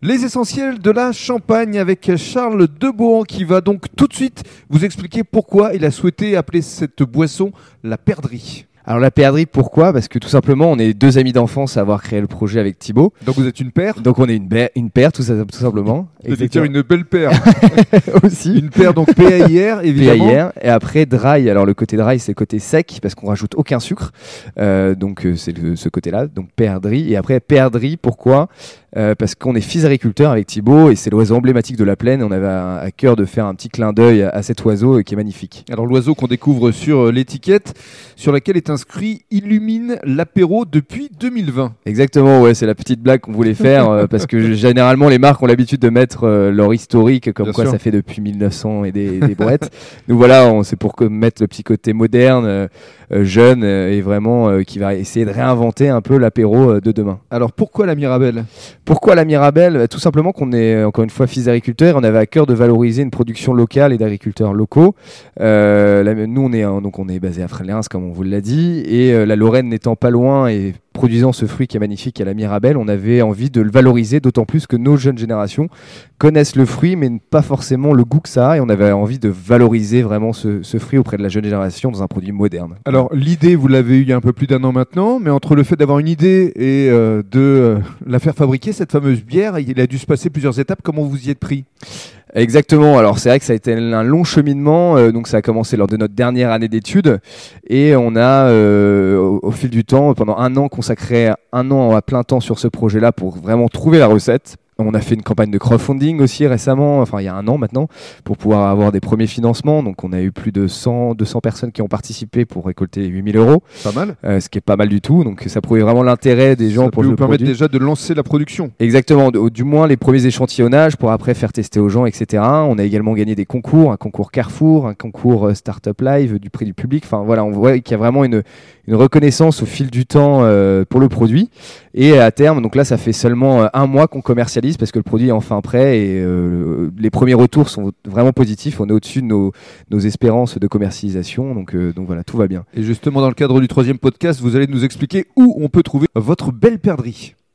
Les essentiels de la Champagne avec Charles Debohan qui va donc tout de suite vous expliquer pourquoi il a souhaité appeler cette boisson la perdrix. Alors la perdrix, pourquoi? Parce que tout simplement, on est deux amis d'enfance à avoir créé le projet avec Thibaut. Donc vous êtes une paire? Donc on est une, paire, tout, ça, tout simplement. C'est-à-dire une belle paire. aussi. une paire donc PAIR évidemment. PAIR. Et après dry, alors le côté dry c'est le côté sec parce qu'on rajoute aucun sucre. Euh, donc euh, c'est ce côté-là, donc perdrix. Et après perdrix, pourquoi? Euh, Parce qu'on est fils agriculteur avec Thibaut et c'est l'oiseau emblématique de la plaine. On avait à, à cœur de faire un petit clin d'œil à, à cet oiseau qui est magnifique. Alors l'oiseau qu'on découvre sur l'étiquette sur laquelle est inscrit illumine l'apéro depuis 2020. Exactement, ouais, c'est la petite blague qu'on voulait faire euh, parce que généralement les marques ont l'habitude de mettre euh, leur historique comme Bien quoi sûr. ça fait depuis 1900 et des, des brouettes. Nous voilà, c'est pour que mettre le petit côté moderne, euh, jeune euh, et vraiment euh, qui va essayer de réinventer un peu l'apéro euh, de demain. Alors pourquoi la Mirabelle? Pourquoi la Mirabelle? Bah, Tout simplement qu'on est euh, encore une fois fils d'agriculteurs, on avait à cœur de valoriser une production locale et d'agriculteurs locaux. Euh, la- nous on est euh, donc on est basé à Fresnes comme on vous l'a dit et euh, la Lorraine n'étant pas loin et produisant ce fruit qui est magnifique à la Mirabelle, on avait envie de le valoriser d'autant plus que nos jeunes générations connaissent le fruit mais pas forcément le goût que ça a et on avait envie de valoriser vraiment ce, fruit auprès de la jeune génération dans un produit moderne. Alors l'idée, vous l'avez eu il y a un peu plus d'un an maintenant, mais entre le fait d'avoir une idée et euh, de euh, la faire fabriquer, cette fameuse bière, il a dû se passer plusieurs étapes. Comment vous y êtes pris? Exactement. Alors c'est vrai que ça a été un long cheminement. euh, donc ça a commencé lors de notre dernière année d'études et on a euh, au, au fil du temps, pendant un an, consacré un an à plein temps sur ce projet-là pour vraiment trouver la recette. On a fait une campagne de crowdfunding aussi récemment, enfin il y a un an maintenant, pour pouvoir avoir des premiers financements. Donc on a eu plus de 100, 200 personnes qui ont participé pour récolter 8000 euros, Pas mal. euh, ce qui est pas mal du tout. Donc ça prouvait vraiment l'intérêt des gens Ça pour peut le vous permettre produit. déjà de lancer la production. Exactement, du du moins les premiers échantillonnages pour après faire tester aux gens, etc. On a également gagné des concours, un concours Carrefour, un concours euh, Startup Live du prix du public. Enfin voilà, on voit qu'il y a vraiment une, une reconnaissance au fil du temps euh, pour le produit. Et à terme, donc là, ça fait seulement un mois qu'on commercialise parce que le produit est enfin prêt et euh, les premiers retours sont vraiment positifs. On est au-dessus de nos, espérances de commercialisation. Donc, euh, donc voilà, tout va bien. Et justement, dans le cadre du troisième podcast, vous allez nous expliquer où on peut trouver votre belle perdrix.